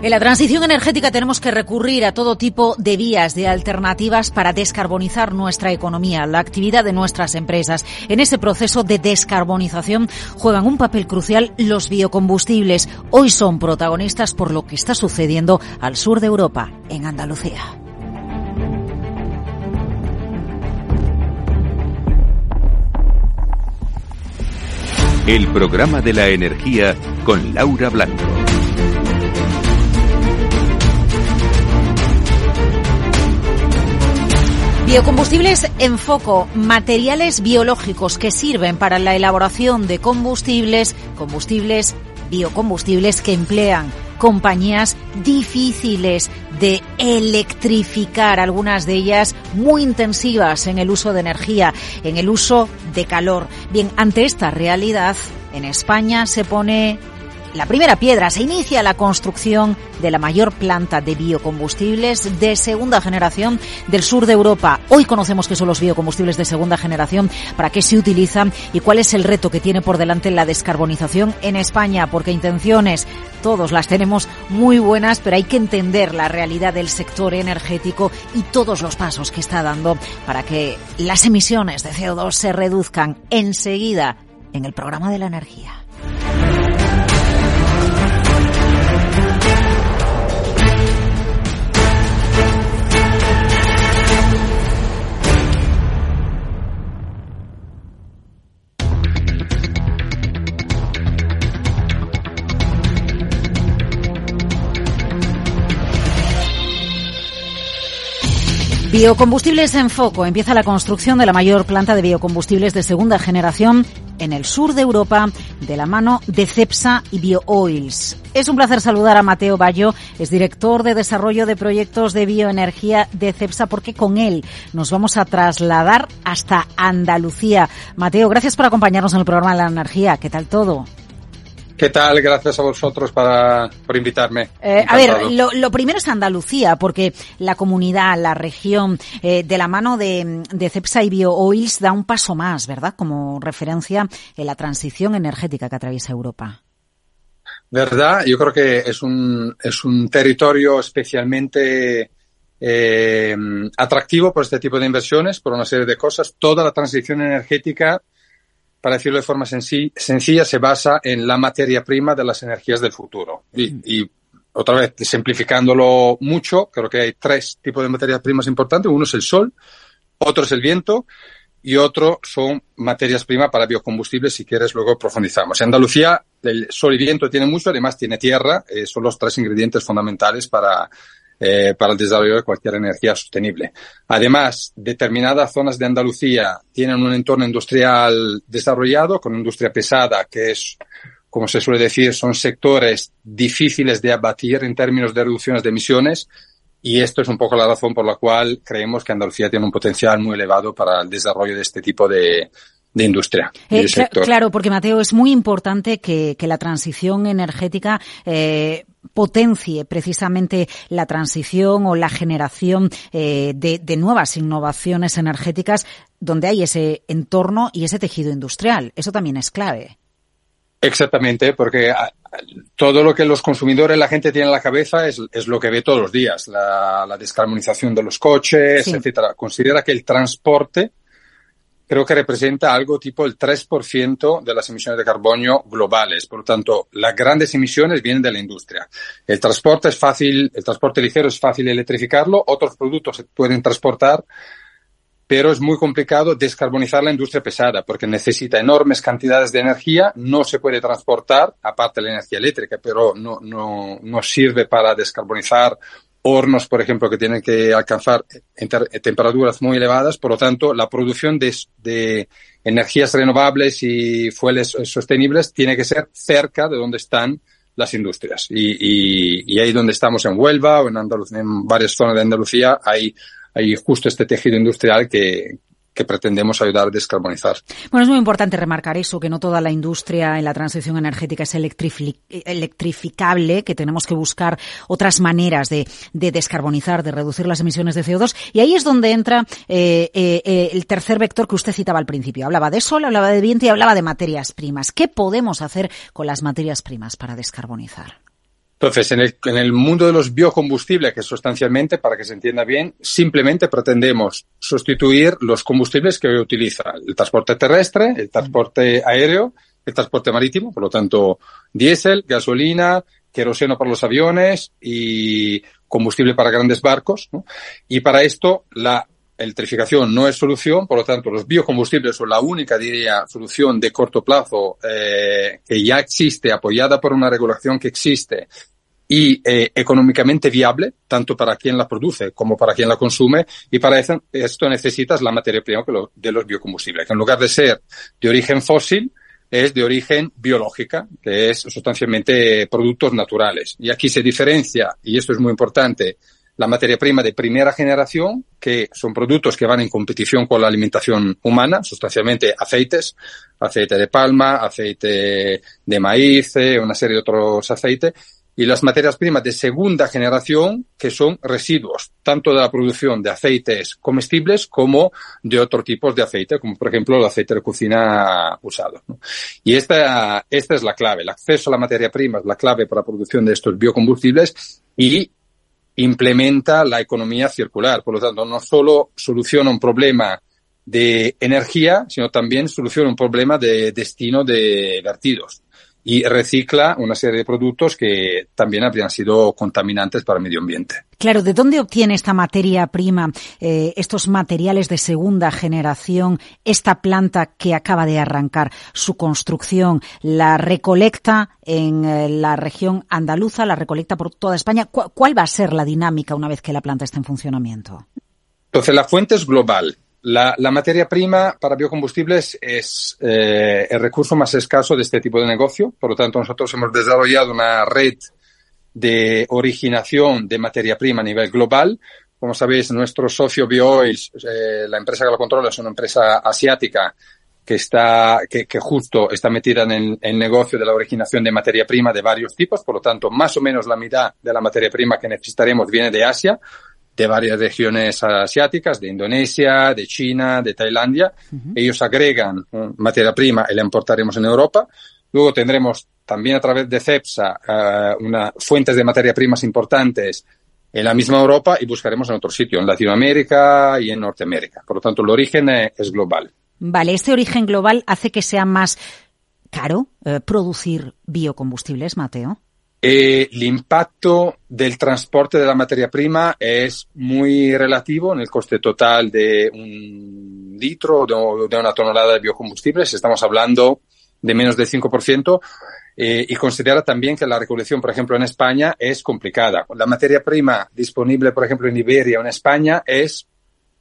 En la transición energética tenemos que recurrir a todo tipo de vías, de alternativas para descarbonizar nuestra economía, la actividad de nuestras empresas. En ese proceso de descarbonización juegan un papel crucial los biocombustibles. Hoy son protagonistas por lo que está sucediendo al sur de Europa, en Andalucía. El programa de la energía con Laura Blanco. Biocombustibles en foco, materiales biológicos que sirven para la elaboración de combustibles, combustibles, biocombustibles que emplean compañías difíciles de electrificar, algunas de ellas muy intensivas en el uso de energía, en el uso de calor. Bien, ante esta realidad, en España se pone la primera piedra se inicia la construcción de la mayor planta de biocombustibles de segunda generación del sur de Europa. Hoy conocemos qué son los biocombustibles de segunda generación, para qué se utilizan y cuál es el reto que tiene por delante la descarbonización en España, porque intenciones todos las tenemos muy buenas, pero hay que entender la realidad del sector energético y todos los pasos que está dando para que las emisiones de CO2 se reduzcan enseguida en el programa de la energía. Biocombustibles en foco. Empieza la construcción de la mayor planta de biocombustibles de segunda generación en el sur de Europa de la mano de CEPSA y BioOils. Es un placer saludar a Mateo Bayo, es director de desarrollo de proyectos de bioenergía de CEPSA, porque con él nos vamos a trasladar hasta Andalucía. Mateo, gracias por acompañarnos en el programa la energía. ¿Qué tal todo? ¿Qué tal? Gracias a vosotros para, por invitarme. Eh, a ver, lo, primero es Andalucía, porque la comunidad, la región, eh, de la mano de, de CEPSA y BioOils da un paso más, ¿verdad? Como referencia en la transición energética que atraviesa Europa. ¿Verdad? Yo creo que es un, es un territorio especialmente eh, atractivo por este tipo de inversiones, por una serie de cosas. Toda la transición energética para decirlo de forma sencilla, se basa en la materia prima de las energías del futuro. Y, otra vez, simplificándolo mucho, creo que hay tres tipos de materias primas importantes. Uno es el sol, otro es el viento y otro son materias primas para biocombustibles. Si quieres, luego profundizamos. En Andalucía, el sol y viento tienen mucho, además tiene tierra. Eh, son los tres ingredientes fundamentales para eh, para el desarrollo de cualquier energía sostenible. Además, determinadas zonas de Andalucía tienen un entorno industrial desarrollado, con industria pesada, que es, como se suele decir, son sectores difíciles de abatir en términos de reducciones de emisiones. Y esto es un poco la razón por la cual creemos que Andalucía tiene un potencial muy elevado para el desarrollo de este tipo de, de industria. Eh, claro, porque Mateo, es muy importante que, que la transición energética eh, potencie precisamente la transición o la generación eh, de, de, nuevas innovaciones energéticas donde hay ese entorno y ese tejido industrial. Eso también es clave. Exactamente, porque ah, todo lo que los consumidores, la gente tiene en la cabeza es, es lo que ve todos los días, la, la descarbonización de los coches, etcétera. Considera que el transporte creo que representa algo tipo el 3% de las emisiones de carbono globales. Por lo tanto, las grandes emisiones vienen de la industria. El transporte es fácil, el transporte ligero es fácil electrificarlo, otros productos se pueden transportar, pero es muy complicado descarbonizar la industria pesada porque necesita enormes cantidades de energía, no se puede transportar, aparte de la energía eléctrica, pero no, no, no sirve para descarbonizar hornos, por ejemplo, que tienen que alcanzar temperaturas muy elevadas. Por lo tanto, la producción de, energías renovables y fueles sostenibles tiene que ser cerca de donde están las industrias. Y, y, ahí donde estamos en Huelva o en, en varias zonas de Andalucía hay, hay justo este tejido industrial que, que pretendemos ayudar a descarbonizar. Bueno, es muy importante remarcar eso, que no toda la industria en la transición energética es electrificable, que tenemos que buscar otras maneras de, descarbonizar, de reducir las emisiones de CO2. Y ahí es donde entra eh, eh, eh, el tercer vector que usted citaba al principio. Hablaba de sol, hablaba de viento y hablaba de materias primas. ¿Qué podemos hacer con las materias primas para descarbonizar? Entonces, en el, en el mundo de los biocombustibles, que sustancialmente, para que se entienda bien, simplemente pretendemos sustituir los combustibles que hoy utiliza el transporte terrestre, el transporte aéreo, el transporte marítimo, por lo tanto, diésel, gasolina, queroseno para los aviones y combustible para grandes barcos. ¿no? Y para esto, la electrificación no es solución, por lo tanto, los biocombustibles son la única, diría, solución de corto plazo eh, que ya existe, apoyada por una regulación que existe y eh, económicamente viable, tanto para quien la produce como para quien la consume, y para eso, esto necesitas la materia prima de los biocombustibles, que en lugar de ser de origen fósil, es de origen biológica, que es sustancialmente productos naturales. Y aquí se diferencia, y esto es muy importante, la materia prima de primera generación, que son productos que van en competición con la alimentación humana, sustancialmente aceites, aceite de palma, aceite de maíz, eh, una serie de otros aceites, y las materias primas de segunda generación, que son residuos, tanto de la producción de aceites comestibles como de otros tipos de aceite, como por ejemplo el aceite de cocina usado. Y esta, esta es la clave. El acceso a la materia prima es la clave para la producción de estos biocombustibles y implementa la economía circular. Por lo tanto, no solo soluciona un problema de energía, sino también soluciona un problema de destino de vertidos y recicla una serie de productos que también habrían sido contaminantes para el medio ambiente. Claro, ¿de dónde obtiene esta materia prima, eh, estos materiales de segunda generación, esta planta que acaba de arrancar su construcción? ¿La recolecta en eh, la región andaluza, la recolecta por toda España? ¿Cu ¿Cuál va a ser la dinámica una vez que la planta esté en funcionamiento? Entonces, la fuente es global. La, materia prima para biocombustibles es eh, el recurso más escaso de este tipo de negocio. Por lo tanto, nosotros hemos desarrollado una red de originación de materia prima a nivel global. Como sabéis, nuestro socio BioOils, eh, la empresa que lo controla, es una empresa asiática que está, que, justo está metida en el, negocio de la originación de materia prima de varios tipos. Por lo tanto, más o menos la mitad de la materia prima que necesitaremos viene de Asia de varias regiones asiáticas, de Indonesia, de China, de Tailandia. Uh -huh. Ellos agregan materia prima y la importaremos en Europa. Luego tendremos también a través de CEPSA uh, una, fuentes de materia primas importantes en la misma Europa y buscaremos en otro sitio, en Latinoamérica y en Norteamérica. Por lo tanto, el origen es global. Vale, este origen global hace que sea más caro eh, producir biocombustibles, Mateo. Eh, el impacto del transporte de la materia prima es muy relativo en el coste total de un litro de, de una tonelada de biocombustibles. Estamos hablando de menos del 5%. Eh, y considera también que la recolección, por ejemplo, en España es complicada. La materia prima disponible, por ejemplo, en Iberia o en España es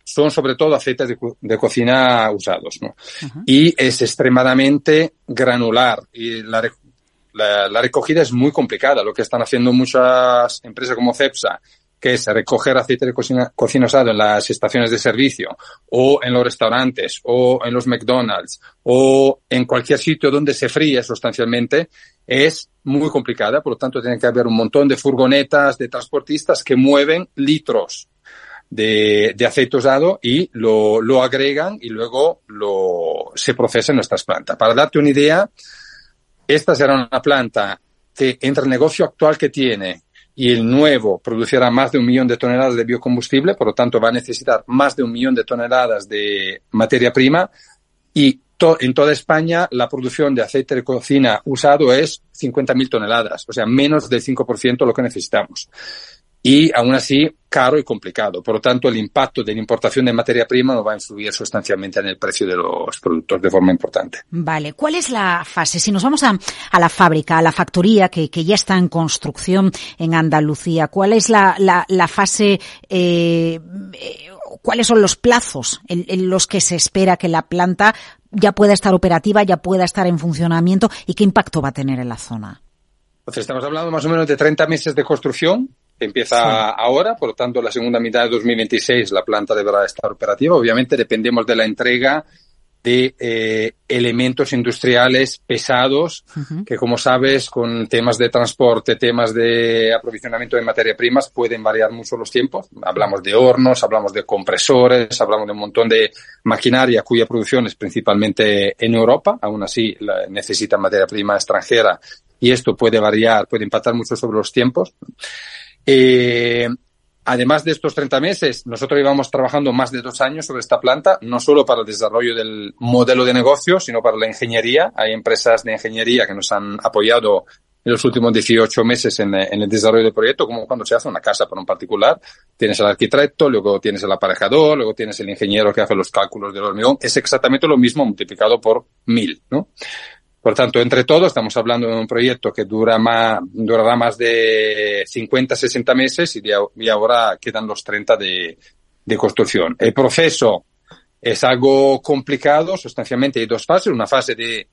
son sobre todo aceites de, de cocina usados, ¿no? Uh -huh. Y es extremadamente granular y la, la, recogida es muy complicada. Lo que están haciendo muchas empresas como CEPSA, que es recoger aceite de cocina, cocina usado en las estaciones de servicio o en los restaurantes o en los McDonald's o en cualquier sitio donde se fríe sustancialmente, es muy complicada. Por lo tanto, tiene que haber un montón de furgonetas, de transportistas que mueven litros de, de, aceite usado y lo, lo agregan y luego lo, se procesa en nuestras plantas. Para darte una idea, esta será una planta que entre el negocio actual que tiene y el nuevo producirá más de un millón de toneladas de biocombustible, por lo tanto va a necesitar más de un millón de toneladas de materia prima. Y en toda España la producción de aceite de cocina usado es 50.000 toneladas, o sea, menos del 5% lo que necesitamos y aún así caro y complicado. Por lo tanto, el impacto de la importación de materia prima no va a influir sustancialmente en el precio de los productos de forma importante. Vale, ¿cuál es la fase? Si nos vamos a, a la fábrica, a la factoría que, que, ya está en construcción en Andalucía, ¿cuál es la, la, la fase, eh, cuáles son los plazos en, en los que se espera que la planta ya pueda estar operativa, ya pueda estar en funcionamiento y qué impacto va a tener en la zona? Entonces, estamos hablando más o menos de 30 meses de construcción empieza sí. ahora, por lo tanto, la segunda mitad de 2026 la planta deberá estar operativa. Obviamente dependemos de la entrega de eh, elementos industriales pesados, uh -huh. que como sabes, con temas de transporte, temas de aprovisionamiento de materia primas, pueden variar mucho los tiempos. Hablamos de hornos, hablamos de compresores, hablamos de un montón de maquinaria cuya producción es principalmente en Europa, aún así la, necesita materia prima extranjera y esto puede variar, puede impactar mucho sobre los tiempos. Eh, además de estos 30 meses, nosotros llevamos trabajando más de dos años sobre esta planta, no solo para el desarrollo del modelo de negocio, sino para la ingeniería. Hay empresas de ingeniería que nos han apoyado en los últimos 18 meses en, el desarrollo del proyecto, como cuando se hace una casa para un particular. Tienes el arquitecto, luego tienes el aparejador, luego tienes el ingeniero que hace los cálculos del hormigón. Es exactamente lo mismo multiplicado por mil, ¿no? Por tanto, entre todos estamos hablando de un proyecto que dura más, durará más de 50, 60 meses y, ahora quedan los 30 de, de construcción. El proceso es algo complicado, sustancialmente hay dos fases. Una fase de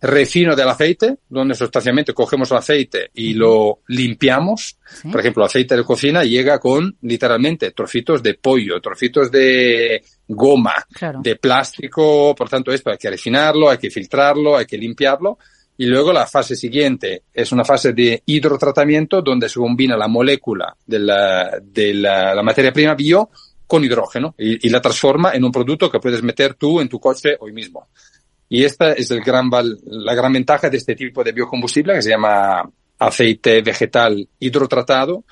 refino del aceite, donde sustancialmente cogemos el aceite y lo limpiamos. Por ejemplo, el aceite de cocina llega con literalmente trocitos de pollo, trocitos de goma, de plástico, por tanto esto hay que refinarlo, hay que filtrarlo, hay que limpiarlo. Y luego la fase siguiente es una fase de hidrotratamiento donde se combina la molécula de la, de la, materia prima bio con hidrógeno y, y, la transforma en un producto que puedes meter tú en tu coche hoy mismo. Y esta es el gran, la gran ventaja de este tipo de biocombustible que se llama aceite vegetal hidrotratado,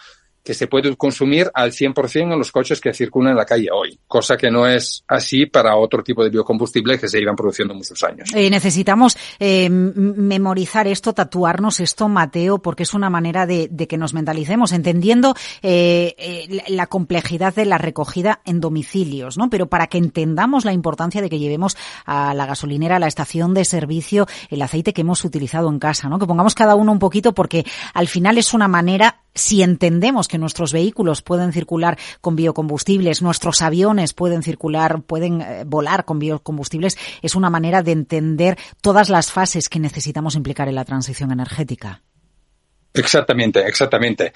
que se puede consumir al 100% en los coches que circulan en la calle hoy, cosa que no es así para otro tipo de biocombustibles que se iban produciendo muchos años. Eh, necesitamos eh, memorizar esto, tatuarnos esto, Mateo, porque es una manera de, que nos mentalicemos, entendiendo eh, eh, la complejidad de la recogida en domicilios, ¿no? Pero para que entendamos la importancia de que llevemos a la gasolinera, a la estación de servicio, el aceite que hemos utilizado en casa, ¿no? Que pongamos cada uno un poquito porque al final es una manera si entendemos que nuestros vehículos pueden circular con biocombustibles, nuestros aviones pueden circular, pueden eh, volar con biocombustibles, es una manera de entender todas las fases que necesitamos implicar en la transición energética. Exactamente, exactamente.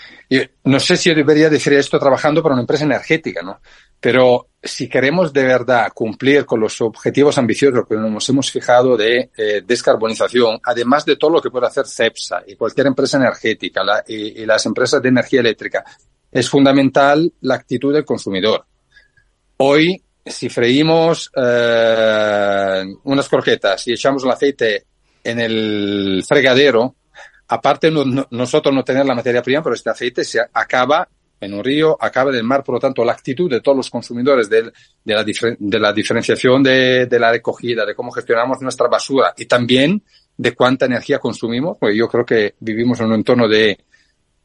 No sé si debería decir esto trabajando para una empresa energética, ¿no? Pero si queremos de verdad cumplir con los objetivos ambiciosos que nos hemos fijado de eh, descarbonización, además de todo lo que puede hacer CEPSA y cualquier empresa energética y, las empresas de energía eléctrica, es fundamental la actitud del consumidor. Hoy, si freímos eh, unas croquetas y echamos el aceite en el fregadero, aparte nosotros no tener la materia prima, pero este aceite se acaba en un río, acaba del mar. Por lo tanto, la actitud de todos los consumidores de, la, de la diferenciación de, de, la recogida, de cómo gestionamos nuestra basura y también de cuánta energía consumimos, porque yo creo que vivimos en un entorno de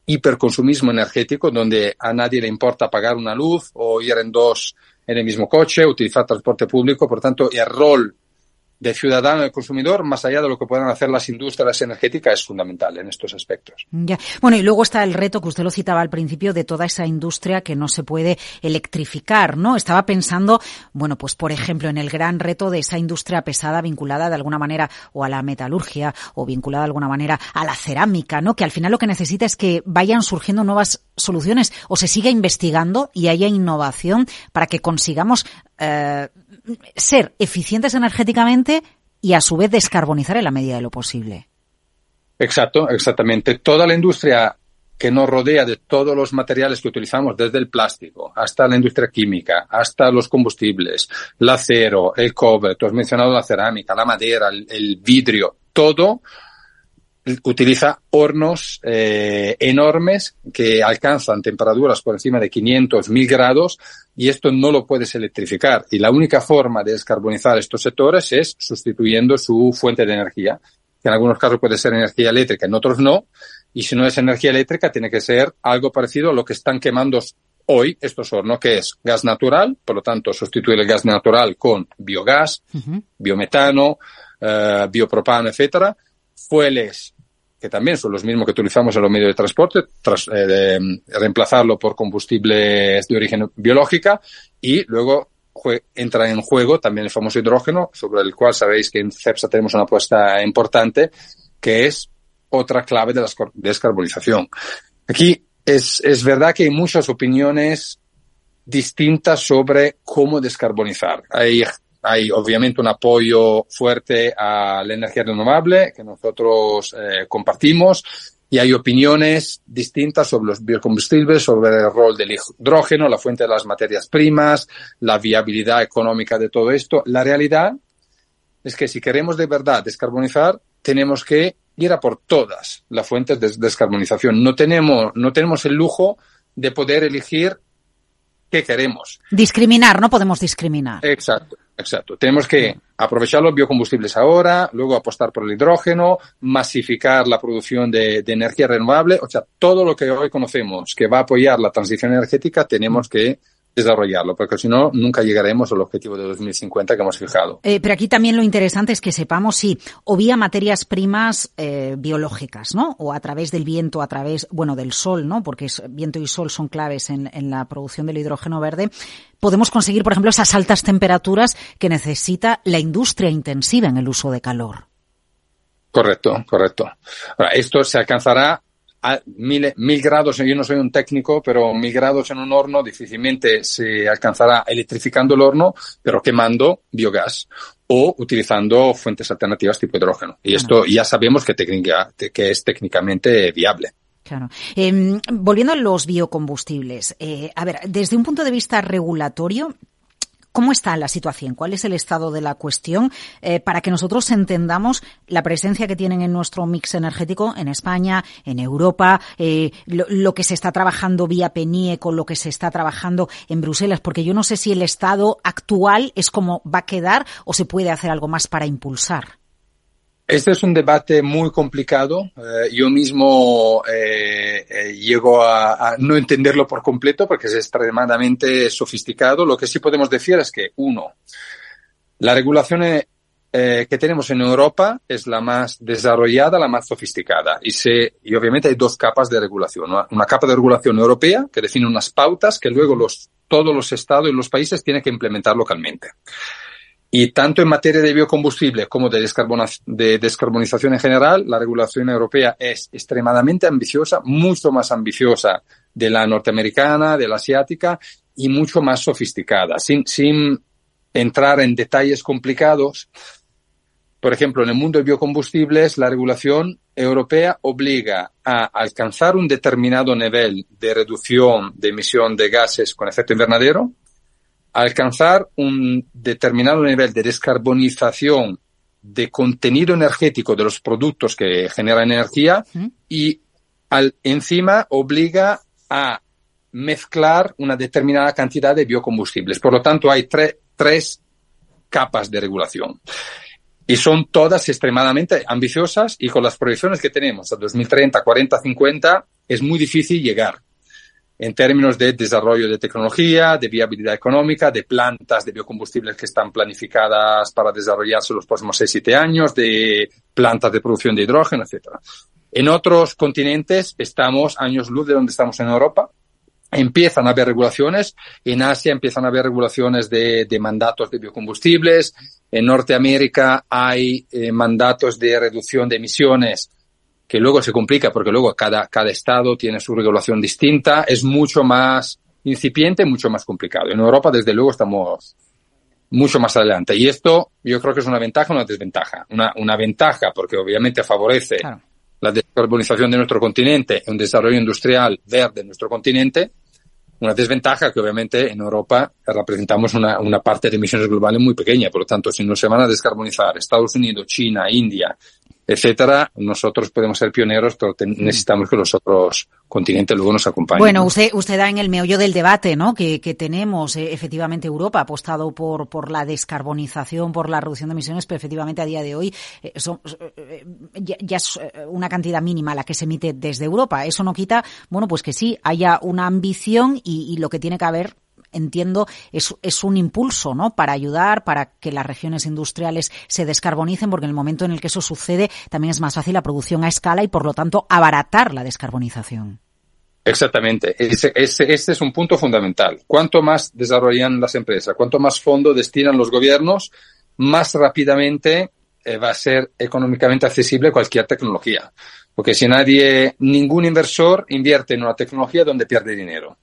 hiperconsumismo energético donde a nadie le importa pagar una luz o ir en dos en el mismo coche, utilizar transporte público. Por tanto, el rol de ciudadano y consumidor, más allá de lo que puedan hacer las industrias energéticas, es fundamental en estos aspectos. Ya. Bueno, y luego está el reto que usted lo citaba al principio de toda esa industria que no se puede electrificar, ¿no? Estaba pensando, bueno, pues por ejemplo, en el gran reto de esa industria pesada vinculada de alguna manera o a la metalurgia o vinculada de alguna manera a la cerámica, ¿no? Que al final lo que necesita es que vayan surgiendo nuevas soluciones o se siga investigando y haya innovación para que consigamos eh, ser eficientes energéticamente y a su vez descarbonizar en la medida de lo posible. Exacto, exactamente. Toda la industria que nos rodea de todos los materiales que utilizamos, desde el plástico hasta la industria química, hasta los combustibles, el acero, el cobre, tú has mencionado la cerámica, la madera, el vidrio, todo utiliza hornos eh, enormes que alcanzan temperaturas por encima de 500, 1000 grados y esto no lo puedes electrificar. Y la única forma de descarbonizar estos sectores es sustituyendo su fuente de energía, que en algunos casos puede ser energía eléctrica, en otros no. Y si no es energía eléctrica, tiene que ser algo parecido a lo que están quemando hoy estos hornos, que es gas natural, por lo tanto, sustituir el gas natural con biogás, biometano, uh, biopropano, etcétera, fueles que también son los mismos que utilizamos en los medios de transporte, tras, eh, reemplazarlo por combustibles de origen biológica y luego entra en juego también el famoso hidrógeno, sobre el cual sabéis que en CEPSA tenemos una apuesta importante, que es otra clave de la descarbonización. Aquí es, es verdad que hay muchas opiniones distintas sobre cómo descarbonizar. Hay hay obviamente un apoyo fuerte a la energía renovable que nosotros eh, compartimos y hay opiniones distintas sobre los biocombustibles, sobre el rol del hidrógeno, la fuente de las materias primas, la viabilidad económica de todo esto. La realidad es que si queremos de verdad descarbonizar, tenemos que ir a por todas las fuentes de descarbonización. No tenemos, no tenemos el lujo de poder elegir qué queremos. Discriminar, no podemos discriminar. Exacto, exacto. Tenemos que aprovechar los biocombustibles ahora, luego apostar por el hidrógeno, masificar la producción de, energía renovable. O sea, todo lo que hoy conocemos que va a apoyar la transición energética, tenemos que desarrollarlo, porque si no, nunca llegaremos al objetivo de 2050 que hemos fijado. Eh, pero aquí también lo interesante es que sepamos si o vía materias primas eh, biológicas, ¿no? O a través del viento, a través, bueno, del sol, ¿no? Porque es, viento y sol son claves en, en la producción del hidrógeno verde. Podemos conseguir, por ejemplo, esas altas temperaturas que necesita la industria intensiva en el uso de calor. Correcto, correcto. Ahora, esto se alcanzará a mil, mil grados, yo no soy un técnico, pero mil grados en un horno difícilmente se alcanzará electrificando el horno, pero quemando biogás o utilizando fuentes alternativas tipo hidrógeno. Y esto ya sabemos que, técnica, que es técnicamente viable. Claro. Eh, volviendo a los biocombustibles, eh, a ver, desde un punto de vista regulatorio, ¿Cómo está la situación? ¿Cuál es el estado de la cuestión? Eh, para que nosotros entendamos la presencia que tienen en nuestro mix energético en España, en Europa, eh, lo, lo, que se está trabajando vía PENIE con lo que se está trabajando en Bruselas, porque yo no sé si el estado actual es como va a quedar o se puede hacer algo más para impulsar. Este es un debate muy complicado. Eh, yo mismo eh, eh, llego a, no entenderlo por completo porque es extremadamente sofisticado. Lo que sí podemos decir es que, uno, la regulación eh, que tenemos en Europa es la más desarrollada, la más sofisticada. Y, se, y obviamente hay dos capas de regulación. Una, una capa de regulación europea que define unas pautas que luego los, todos los estados y los países tienen que implementar localmente. Y tanto en materia de biocombustible como de, de, descarbonización en general, la regulación europea es extremadamente ambiciosa, mucho más ambiciosa de la norteamericana, de la asiática y mucho más sofisticada. Sin, sin entrar en detalles complicados, por ejemplo, en el mundo de biocombustibles, la regulación europea obliga a alcanzar un determinado nivel de reducción de emisión de gases con efecto invernadero, alcanzar un determinado nivel de descarbonización de contenido energético de los productos que generan energía y al, encima obliga a mezclar una determinada cantidad de biocombustibles. Por lo tanto, hay tre tres capas de regulación. Y son todas extremadamente ambiciosas y con las proyecciones que tenemos a 2030, 40, 50, es muy difícil llegar en términos de desarrollo de tecnología, de viabilidad económica, de plantas de biocombustibles que están planificadas para desarrollarse los próximos 6-7 años, de plantas de producción de hidrógeno, etc. En otros continentes estamos años luz de donde estamos en Europa. Empiezan a haber regulaciones. En Asia empiezan a haber regulaciones de, de mandatos de biocombustibles. En Norteamérica hay eh, mandatos de reducción de emisiones que luego se complica porque luego cada, cada estado tiene su regulación distinta, es mucho más incipiente, mucho más complicado. En Europa, desde luego, estamos mucho más adelante. Y esto yo creo que es una ventaja o una desventaja. Una, una ventaja porque obviamente favorece claro. la descarbonización de nuestro continente, un desarrollo industrial verde en nuestro continente. Una desventaja que obviamente en Europa representamos una, una parte de emisiones globales muy pequeña. Por lo tanto, si no se van a descarbonizar Estados Unidos, China, India etcétera, nosotros podemos ser pioneros, pero necesitamos que los otros continentes luego nos acompañen. Bueno, usted, usted da en el meollo del debate, ¿no? Que, que tenemos, eh, efectivamente, Europa ha apostado por, por la descarbonización, por la reducción de emisiones, pero efectivamente a día de hoy eh, son, eh, ya, ya, es una cantidad mínima la que se emite desde Europa. Eso no quita, bueno, pues que sí, haya una ambición y, y lo que tiene que haber entiendo, es, es un impulso, ¿no? Para ayudar, para que las regiones industriales se descarbonicen, porque en el momento en el que eso sucede también es más fácil la producción a escala y, por lo tanto, abaratar la descarbonización. Exactamente. Ese, este es un punto fundamental. Cuanto más desarrollan las empresas, cuanto más fondo destinan los gobiernos, más rápidamente eh, va a ser económicamente accesible cualquier tecnología. Porque si nadie, ningún inversor invierte en una tecnología donde pierde dinero.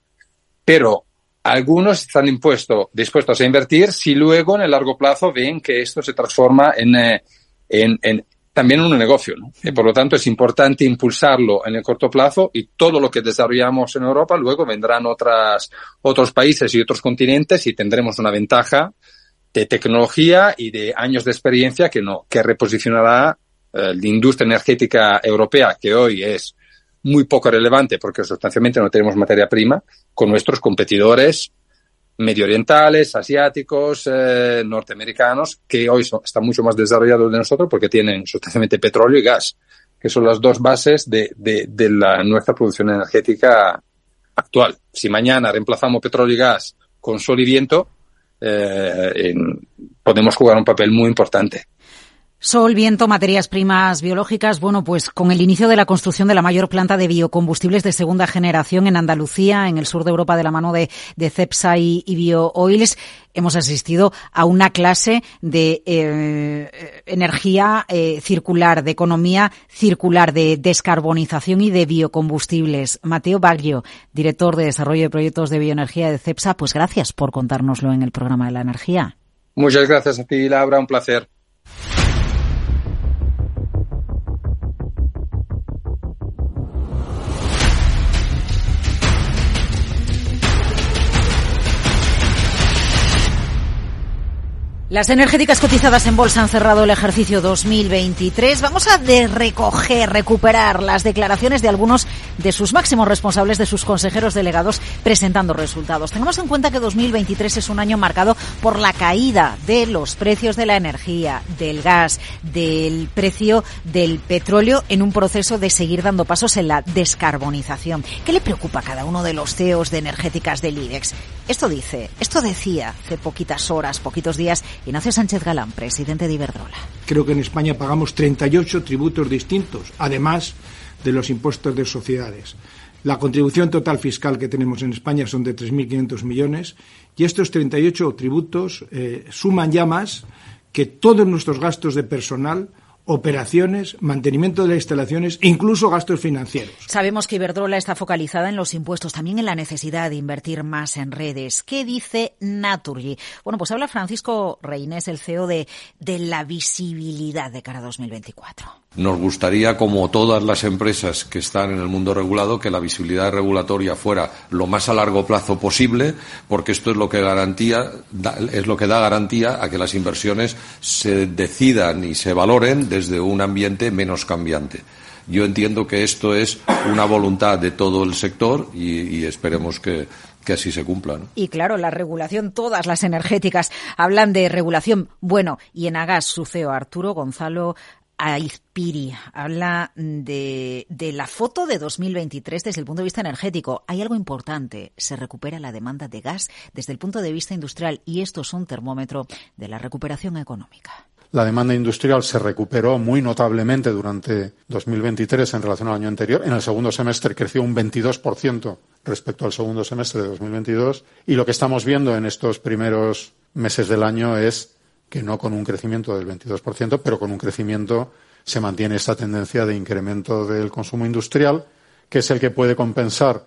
Pero algunos están impuesto, dispuestos a invertir si luego en el largo plazo ven que esto se transforma en, eh, en, en también en un negocio. Y por lo tanto es importante impulsarlo en el corto plazo y todo lo que desarrollamos en Europa luego vendrán otras, otros países y otros continentes y tendremos una ventaja de tecnología y de años de experiencia que no, que reposicionará la industria energética europea, que hoy es muy poco relevante porque sustancialmente no tenemos materia prima, con nuestros competidores medioorientales, asiáticos, eh, norteamericanos, que hoy están mucho más desarrollados de nosotros porque tienen sustancialmente petróleo y gas, que son las dos bases de, de, la, nuestra producción energética actual. Si mañana reemplazamos petróleo y gas con sol y viento, eh, podemos jugar un papel muy importante. Sol, viento, materias primas biológicas. Bueno, pues con el inicio de la construcción de la mayor planta de biocombustibles de segunda generación en Andalucía, en el sur de Europa, de la mano de, Cepsa y, BioOils, hemos asistido a una clase de eh, energía eh, circular, de economía circular, de descarbonización y de biocombustibles. Mateo Baglio, director de desarrollo de proyectos de bioenergía de Cepsa, pues gracias por contárnoslo en el programa de la energía. Muchas gracias a ti, Laura. Un placer. Las energéticas cotizadas en bolsa han cerrado el ejercicio 2023. Vamos a de recoger, recuperar las declaraciones de algunos de sus máximos responsables, de sus consejeros delegados, presentando resultados. Tengamos en cuenta que 2023 es un año marcado por la caída de los precios de la energía, del gas, del precio del petróleo en un proceso de seguir dando pasos en la descarbonización. ¿Qué le preocupa a cada uno de los CEOs de energéticas del IBEX? Esto dice, esto decía hace poquitas horas, poquitos días, Ignacio Sánchez Galán, presidente de Iberdrola. Creo que en España pagamos 38 tributos distintos, además de los impuestos de sociedades. La contribución total fiscal que tenemos en España son de 3.500 millones y estos 38 tributos eh, suman ya más que todos nuestros gastos de personal operaciones, mantenimiento de las instalaciones incluso gastos financieros. Sabemos que Iberdrola está focalizada en los impuestos, también en la necesidad de invertir más en redes. ¿Qué dice Naturgy? Bueno, pues habla Francisco Reynés, el CEO de, de la visibilidad de cara a 2024. Nos gustaría, como todas las empresas que están en el mundo regulado, que la visibilidad regulatoria fuera lo más a largo plazo posible, porque esto es lo que garantía, es lo que da garantía a que las inversiones se decidan y se valoren desde un ambiente menos cambiante. Yo entiendo que esto es una voluntad de todo el sector y, esperemos que, así se cumpla. Y claro, la regulación, todas las energéticas hablan de regulación. Bueno, y en Agas, su CEO Arturo Gonzalo Aizpiri habla de, de, la foto de 2023 desde el punto de vista energético. Hay algo importante, se recupera la demanda de gas desde el punto de vista industrial y esto es un termómetro de la recuperación económica. La demanda industrial se recuperó muy notablemente durante 2023 en relación al año anterior. En el segundo semestre creció un 22% respecto al segundo semestre de 2022 y lo que estamos viendo en estos primeros meses del año es que no con un crecimiento del 22%, pero con un crecimiento se mantiene esta tendencia de incremento del consumo industrial, que es el que puede compensar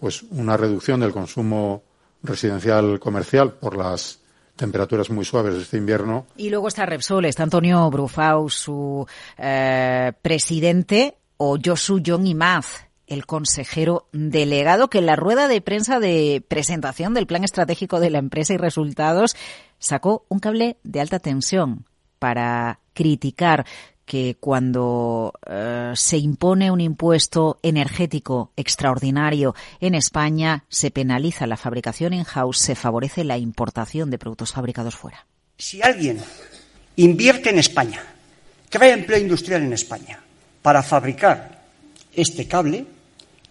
pues una reducción del consumo residencial comercial por las temperaturas muy suaves este invierno. Y luego está Repsol, está Antonio Brufau, su eh, presidente, o Josu John Imaz, el consejero delegado, que en la rueda de prensa de presentación del plan estratégico de la empresa y resultados sacó un cable de alta tensión para criticar que cuando eh, se impone un impuesto energético extraordinario en España, se penaliza la fabricación in-house, se favorece la importación de productos fabricados fuera. Si alguien invierte en España, crea empleo industrial en España, para fabricar este cable,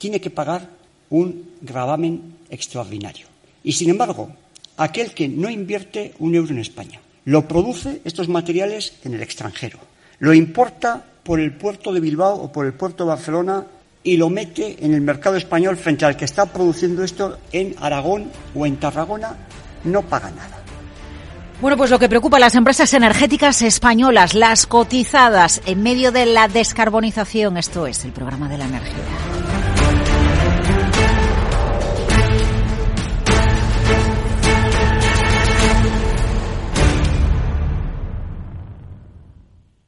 tiene que pagar un gravamen extraordinario. Y sin embargo, aquel que no invierte un euro en España, lo produce estos materiales en el extranjero, lo importa por el puerto de Bilbao o por el puerto de Barcelona y lo mete en el mercado español frente al que está produciendo esto en Aragón o en Tarragona, no paga nada. Bueno, pues lo que preocupa a las empresas energéticas españolas, las cotizadas en medio de la descarbonización, esto es el programa de la energía.